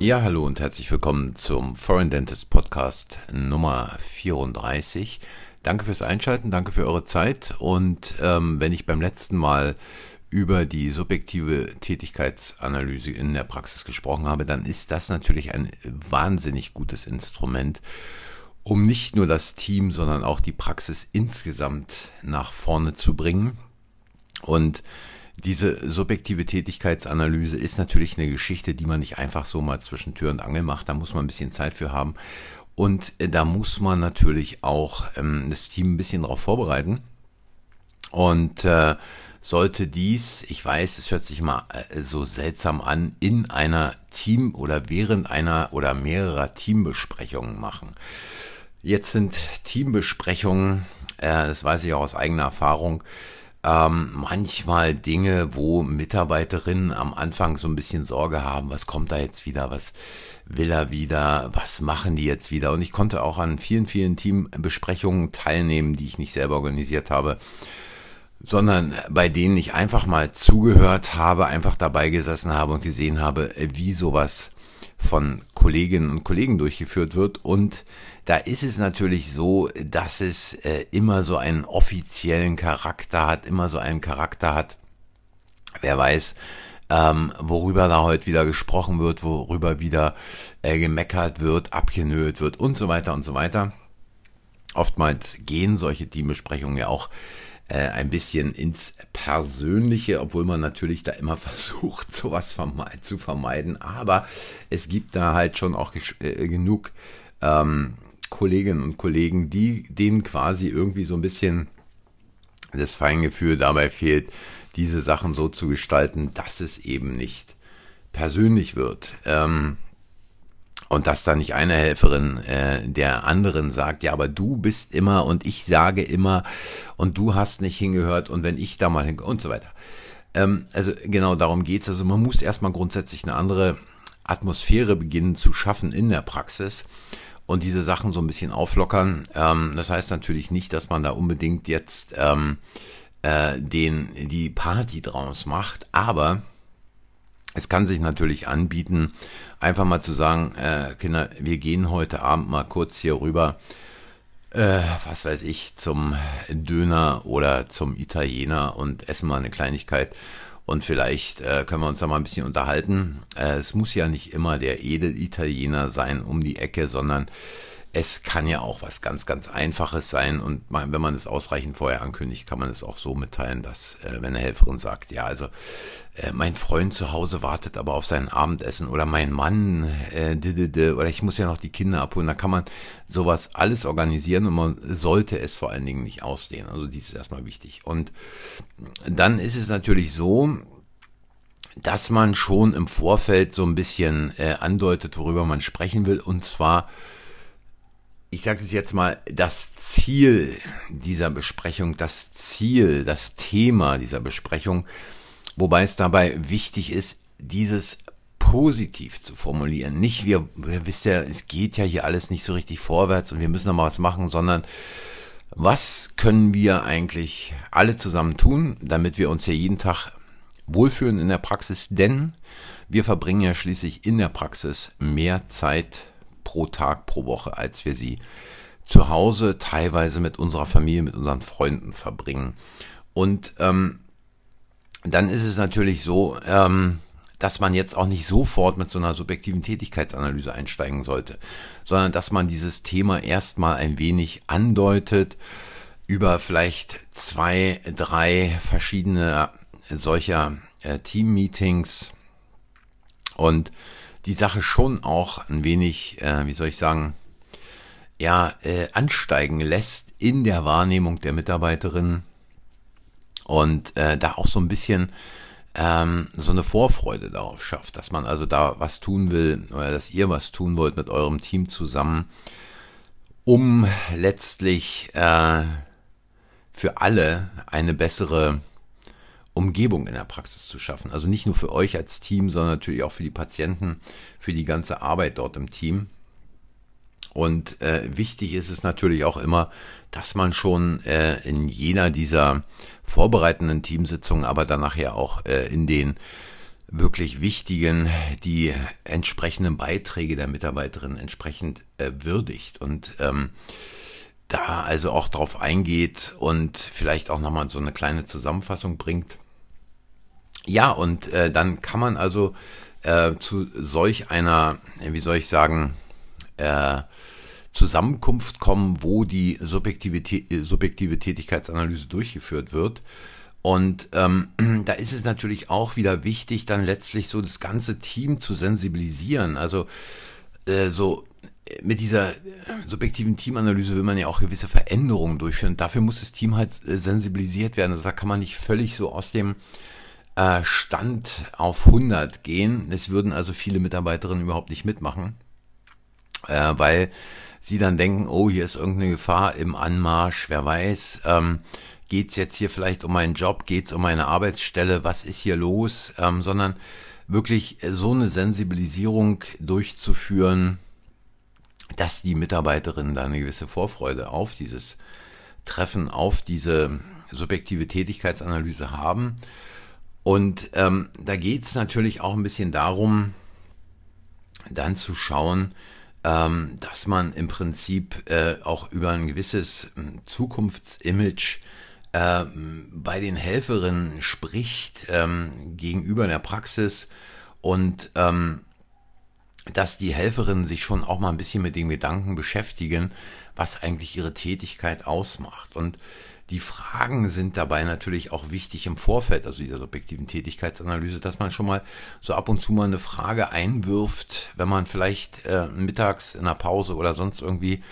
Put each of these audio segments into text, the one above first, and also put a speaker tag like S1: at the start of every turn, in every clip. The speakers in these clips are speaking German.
S1: Ja, hallo und herzlich willkommen zum Foreign Dentist Podcast Nummer 34. Danke fürs Einschalten, danke für eure Zeit und ähm, wenn ich beim letzten Mal über die subjektive Tätigkeitsanalyse in der Praxis gesprochen habe, dann ist das natürlich ein wahnsinnig gutes Instrument, um nicht nur das Team, sondern auch die Praxis insgesamt nach vorne zu bringen. Und diese subjektive Tätigkeitsanalyse ist natürlich eine Geschichte, die man nicht einfach so mal zwischen Tür und Angel macht. Da muss man ein bisschen Zeit für haben. Und äh, da muss man natürlich auch ähm, das Team ein bisschen darauf vorbereiten. Und äh, sollte dies, ich weiß, es hört sich mal äh, so seltsam an, in einer Team oder während einer oder mehrerer Teambesprechungen machen. Jetzt sind Teambesprechungen, äh, das weiß ich auch aus eigener Erfahrung, ähm, manchmal Dinge, wo Mitarbeiterinnen am Anfang so ein bisschen Sorge haben, was kommt da jetzt wieder, was will er wieder, was machen die jetzt wieder. Und ich konnte auch an vielen, vielen Teambesprechungen teilnehmen, die ich nicht selber organisiert habe, sondern bei denen ich einfach mal zugehört habe, einfach dabei gesessen habe und gesehen habe, wie sowas von Kolleginnen und Kollegen durchgeführt wird. Und da ist es natürlich so, dass es äh, immer so einen offiziellen Charakter hat, immer so einen Charakter hat. Wer weiß, ähm, worüber da heute wieder gesprochen wird, worüber wieder äh, gemeckert wird, abgenölt wird und so weiter und so weiter. Oftmals gehen solche Teambesprechungen ja auch äh, ein bisschen ins Persönliche, obwohl man natürlich da immer versucht, sowas verme zu vermeiden. Aber es gibt da halt schon auch äh, genug ähm, Kolleginnen und Kollegen, die denen quasi irgendwie so ein bisschen das Feingefühl dabei fehlt, diese Sachen so zu gestalten, dass es eben nicht persönlich wird. Ähm, und dass da nicht eine Helferin äh, der anderen sagt, ja, aber du bist immer und ich sage immer und du hast nicht hingehört und wenn ich da mal hingehört und so weiter. Ähm, also genau darum geht's. Also man muss erstmal grundsätzlich eine andere Atmosphäre beginnen zu schaffen in der Praxis und diese Sachen so ein bisschen auflockern. Ähm, das heißt natürlich nicht, dass man da unbedingt jetzt ähm, äh, den, die Party draus macht, aber es kann sich natürlich anbieten, einfach mal zu sagen, äh, Kinder, wir gehen heute Abend mal kurz hier rüber, äh, was weiß ich, zum Döner oder zum Italiener und essen mal eine Kleinigkeit. Und vielleicht äh, können wir uns da mal ein bisschen unterhalten. Äh, es muss ja nicht immer der Edel-Italiener sein um die Ecke, sondern es kann ja auch was ganz, ganz Einfaches sein und wenn man es ausreichend vorher ankündigt, kann man es auch so mitteilen, dass äh, wenn eine Helferin sagt, ja, also äh, mein Freund zu Hause wartet aber auf sein Abendessen oder mein Mann, äh, oder ich muss ja noch die Kinder abholen, da kann man sowas alles organisieren und man sollte es vor allen Dingen nicht ausdehnen. Also dies ist erstmal wichtig. Und dann ist es natürlich so, dass man schon im Vorfeld so ein bisschen äh, andeutet, worüber man sprechen will, und zwar ich sage es jetzt mal, das Ziel dieser Besprechung, das Ziel, das Thema dieser Besprechung, wobei es dabei wichtig ist, dieses positiv zu formulieren. Nicht wir, ihr wisst ja, es geht ja hier alles nicht so richtig vorwärts und wir müssen noch mal was machen, sondern was können wir eigentlich alle zusammen tun, damit wir uns ja jeden Tag wohlfühlen in der Praxis, denn wir verbringen ja schließlich in der Praxis mehr Zeit pro Tag, pro Woche, als wir sie zu Hause teilweise mit unserer Familie, mit unseren Freunden verbringen. Und ähm, dann ist es natürlich so, ähm, dass man jetzt auch nicht sofort mit so einer subjektiven Tätigkeitsanalyse einsteigen sollte, sondern dass man dieses Thema erstmal ein wenig andeutet über vielleicht zwei, drei verschiedene solcher äh, Team-Meetings und die Sache schon auch ein wenig, äh, wie soll ich sagen, ja, äh, ansteigen lässt in der Wahrnehmung der Mitarbeiterin und äh, da auch so ein bisschen ähm, so eine Vorfreude darauf schafft, dass man also da was tun will oder dass ihr was tun wollt mit eurem Team zusammen, um letztlich äh, für alle eine bessere Umgebung in der Praxis zu schaffen. Also nicht nur für euch als Team, sondern natürlich auch für die Patienten, für die ganze Arbeit dort im Team. Und äh, wichtig ist es natürlich auch immer, dass man schon äh, in jener dieser vorbereitenden Teamsitzungen, aber dann nachher auch äh, in den wirklich wichtigen, die entsprechenden Beiträge der Mitarbeiterin entsprechend äh, würdigt und ähm, da also auch drauf eingeht und vielleicht auch nochmal so eine kleine Zusammenfassung bringt. Ja, und äh, dann kann man also äh, zu solch einer, wie soll ich sagen, äh, Zusammenkunft kommen, wo die subjektive, subjektive Tätigkeitsanalyse durchgeführt wird. Und ähm, da ist es natürlich auch wieder wichtig, dann letztlich so das ganze Team zu sensibilisieren. Also äh, so mit dieser subjektiven Teamanalyse will man ja auch gewisse Veränderungen durchführen. Dafür muss das Team halt äh, sensibilisiert werden. Also da kann man nicht völlig so aus dem äh, Stand auf 100 gehen. Es würden also viele Mitarbeiterinnen überhaupt nicht mitmachen, äh, weil sie dann denken, oh, hier ist irgendeine Gefahr im Anmarsch, wer weiß. Ähm, geht es jetzt hier vielleicht um meinen Job, geht es um meine Arbeitsstelle, was ist hier los, ähm, sondern wirklich so eine Sensibilisierung durchzuführen, dass die Mitarbeiterinnen da eine gewisse Vorfreude auf dieses Treffen, auf diese subjektive Tätigkeitsanalyse haben. Und ähm, da geht es natürlich auch ein bisschen darum, dann zu schauen, ähm, dass man im Prinzip äh, auch über ein gewisses hm, Zukunftsimage ähm, bei den Helferinnen spricht ähm, gegenüber der Praxis und ähm, dass die Helferinnen sich schon auch mal ein bisschen mit dem Gedanken beschäftigen, was eigentlich ihre Tätigkeit ausmacht. Und die Fragen sind dabei natürlich auch wichtig im Vorfeld, also dieser subjektiven Tätigkeitsanalyse, dass man schon mal so ab und zu mal eine Frage einwirft, wenn man vielleicht äh, mittags in der Pause oder sonst irgendwie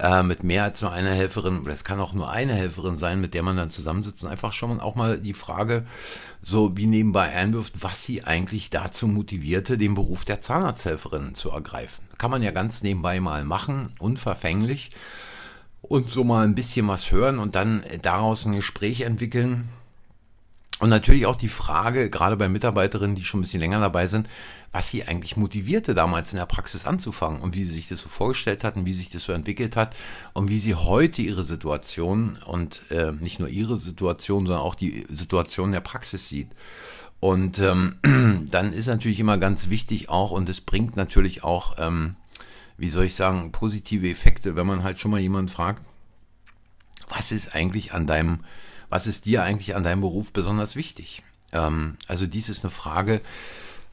S1: äh, mit mehr als nur einer Helferin, oder es kann auch nur eine Helferin sein, mit der man dann zusammensitzt einfach schon auch mal die Frage so wie nebenbei einwirft, was sie eigentlich dazu motivierte, den Beruf der Zahnarzthelferin zu ergreifen. Kann man ja ganz nebenbei mal machen, unverfänglich und so mal ein bisschen was hören und dann daraus ein Gespräch entwickeln. Und natürlich auch die Frage, gerade bei Mitarbeiterinnen, die schon ein bisschen länger dabei sind, was sie eigentlich motivierte, damals in der Praxis anzufangen und wie sie sich das so vorgestellt hatten, wie sich das so entwickelt hat und wie sie heute ihre Situation und äh, nicht nur ihre Situation, sondern auch die Situation der Praxis sieht. Und ähm, dann ist natürlich immer ganz wichtig auch, und es bringt natürlich auch, ähm, wie soll ich sagen, positive Effekte, wenn man halt schon mal jemanden fragt, was ist eigentlich an deinem, was ist dir eigentlich an deinem Beruf besonders wichtig? Ähm, also dies ist eine Frage,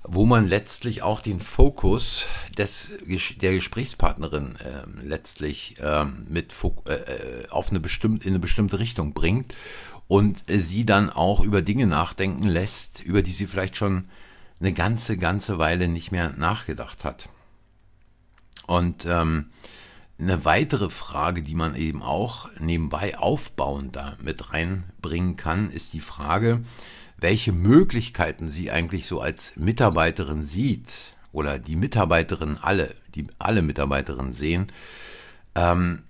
S1: wo man letztlich auch den Fokus des, der Gesprächspartnerin äh, letztlich äh, mit äh, äh, auf eine bestimmte, in eine bestimmte Richtung bringt und sie dann auch über Dinge nachdenken lässt, über die sie vielleicht schon eine ganze, ganze Weile nicht mehr nachgedacht hat. Und ähm, eine weitere Frage, die man eben auch nebenbei aufbauend da mit reinbringen kann, ist die Frage, welche Möglichkeiten sie eigentlich so als Mitarbeiterin sieht oder die Mitarbeiterin alle, die alle Mitarbeiterinnen sehen, ähm,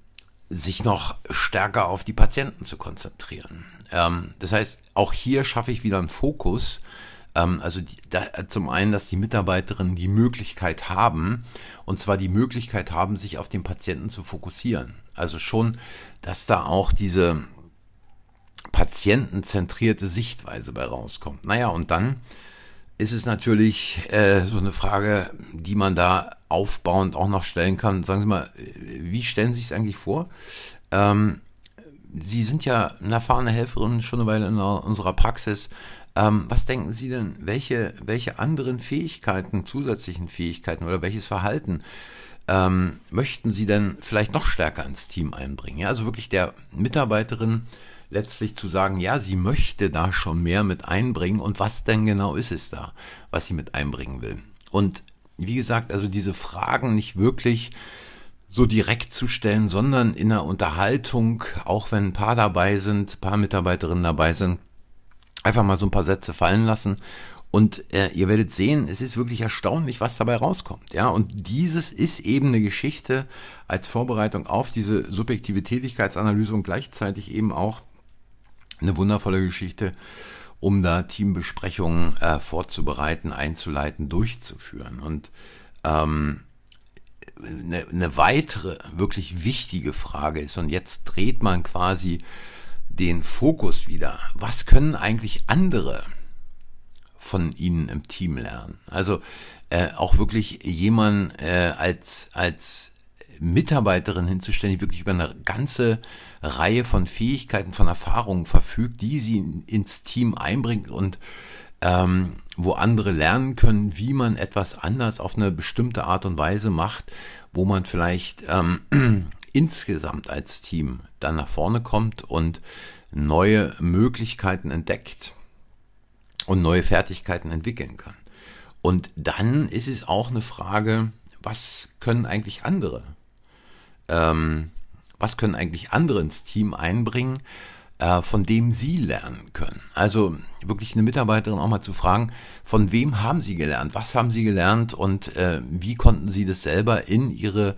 S1: sich noch stärker auf die Patienten zu konzentrieren. Ähm, das heißt, auch hier schaffe ich wieder einen Fokus. Ähm, also die, da, zum einen, dass die Mitarbeiterinnen die Möglichkeit haben, und zwar die Möglichkeit haben, sich auf den Patienten zu fokussieren. Also schon, dass da auch diese patientenzentrierte Sichtweise bei rauskommt. Naja, und dann ist es natürlich äh, so eine Frage, die man da aufbauend auch noch stellen kann. Sagen Sie mal, wie stellen Sie es eigentlich vor? Ähm, Sie sind ja eine erfahrene Helferin schon eine Weile in unserer Praxis. Ähm, was denken Sie denn, welche, welche anderen Fähigkeiten, zusätzlichen Fähigkeiten oder welches Verhalten ähm, möchten Sie denn vielleicht noch stärker ins Team einbringen? Ja, also wirklich der Mitarbeiterin letztlich zu sagen, ja, sie möchte da schon mehr mit einbringen und was denn genau ist es da, was sie mit einbringen will. Und wie gesagt, also diese Fragen nicht wirklich so direkt zu stellen, sondern in der Unterhaltung, auch wenn ein paar dabei sind, ein paar Mitarbeiterinnen dabei sind, einfach mal so ein paar Sätze fallen lassen und äh, ihr werdet sehen, es ist wirklich erstaunlich, was dabei rauskommt. Ja, und dieses ist eben eine Geschichte als Vorbereitung auf diese subjektive Tätigkeitsanalyse und gleichzeitig eben auch eine wundervolle Geschichte, um da Teambesprechungen äh, vorzubereiten, einzuleiten, durchzuführen. Und ähm, eine, eine weitere wirklich wichtige Frage ist, und jetzt dreht man quasi den Fokus wieder. Was können eigentlich andere von ihnen im Team lernen. Also äh, auch wirklich jemanden äh, als, als Mitarbeiterin hinzustellen, die wirklich über eine ganze Reihe von Fähigkeiten, von Erfahrungen verfügt, die sie ins Team einbringt und ähm, wo andere lernen können, wie man etwas anders auf eine bestimmte Art und Weise macht, wo man vielleicht ähm, insgesamt als Team dann nach vorne kommt und neue Möglichkeiten entdeckt und neue Fertigkeiten entwickeln kann. Und dann ist es auch eine Frage, was können eigentlich andere? Ähm, was können eigentlich andere ins Team einbringen, äh, von dem sie lernen können? Also wirklich eine Mitarbeiterin auch mal zu fragen, von wem haben sie gelernt? Was haben sie gelernt und äh, wie konnten sie das selber in ihre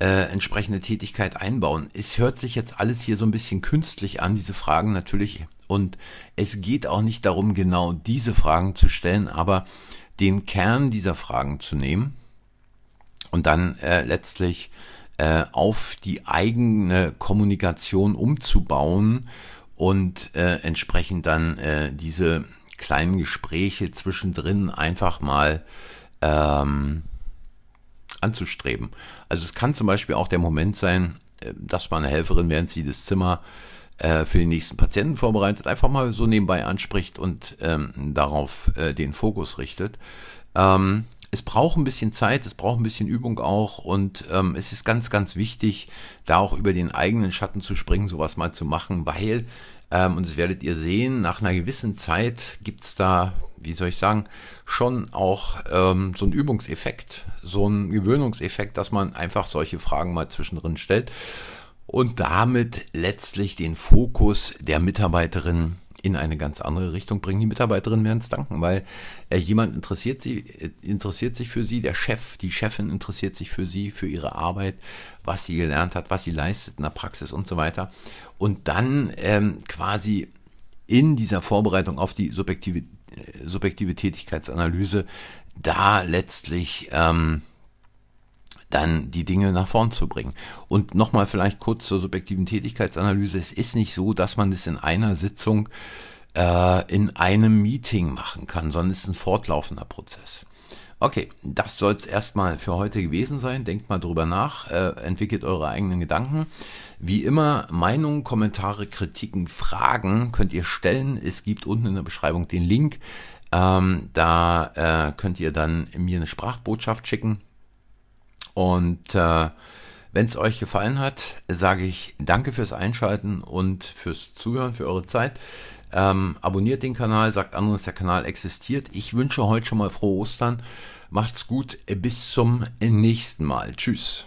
S1: äh, entsprechende Tätigkeit einbauen? Es hört sich jetzt alles hier so ein bisschen künstlich an, diese Fragen natürlich. Und es geht auch nicht darum, genau diese Fragen zu stellen, aber den Kern dieser Fragen zu nehmen und dann äh, letztlich äh, auf die eigene Kommunikation umzubauen und äh, entsprechend dann äh, diese kleinen Gespräche zwischendrin einfach mal ähm, anzustreben. Also es kann zum Beispiel auch der Moment sein, äh, dass man eine Helferin, während sie das Zimmer äh, für den nächsten Patienten vorbereitet, einfach mal so nebenbei anspricht und ähm, darauf äh, den Fokus richtet. Ähm, es braucht ein bisschen Zeit, es braucht ein bisschen Übung auch und ähm, es ist ganz, ganz wichtig, da auch über den eigenen Schatten zu springen, sowas mal zu machen, weil, ähm, und das werdet ihr sehen, nach einer gewissen Zeit gibt es da, wie soll ich sagen, schon auch ähm, so einen Übungseffekt, so einen Gewöhnungseffekt, dass man einfach solche Fragen mal zwischendrin stellt. Und damit letztlich den Fokus der Mitarbeiterin in eine ganz andere Richtung bringen. Die Mitarbeiterinnen werden es danken, weil äh, jemand interessiert sie, äh, interessiert sich für sie, der Chef, die Chefin interessiert sich für sie, für ihre Arbeit, was sie gelernt hat, was sie leistet in der Praxis und so weiter. Und dann ähm, quasi in dieser Vorbereitung auf die subjektive, äh, subjektive Tätigkeitsanalyse da letztlich ähm, dann die Dinge nach vorn zu bringen. Und nochmal vielleicht kurz zur subjektiven Tätigkeitsanalyse. Es ist nicht so, dass man das in einer Sitzung äh, in einem Meeting machen kann, sondern es ist ein fortlaufender Prozess. Okay, das soll es erstmal für heute gewesen sein. Denkt mal drüber nach, äh, entwickelt eure eigenen Gedanken. Wie immer, Meinungen, Kommentare, Kritiken, Fragen könnt ihr stellen. Es gibt unten in der Beschreibung den Link. Ähm, da äh, könnt ihr dann mir eine Sprachbotschaft schicken und äh, wenn es euch gefallen hat, sage ich danke fürs Einschalten und fürs Zuhören, für eure Zeit. Ähm, abonniert den Kanal, sagt anderen, dass der Kanal existiert. Ich wünsche heute schon mal frohe Ostern. Macht's gut, bis zum nächsten Mal. Tschüss.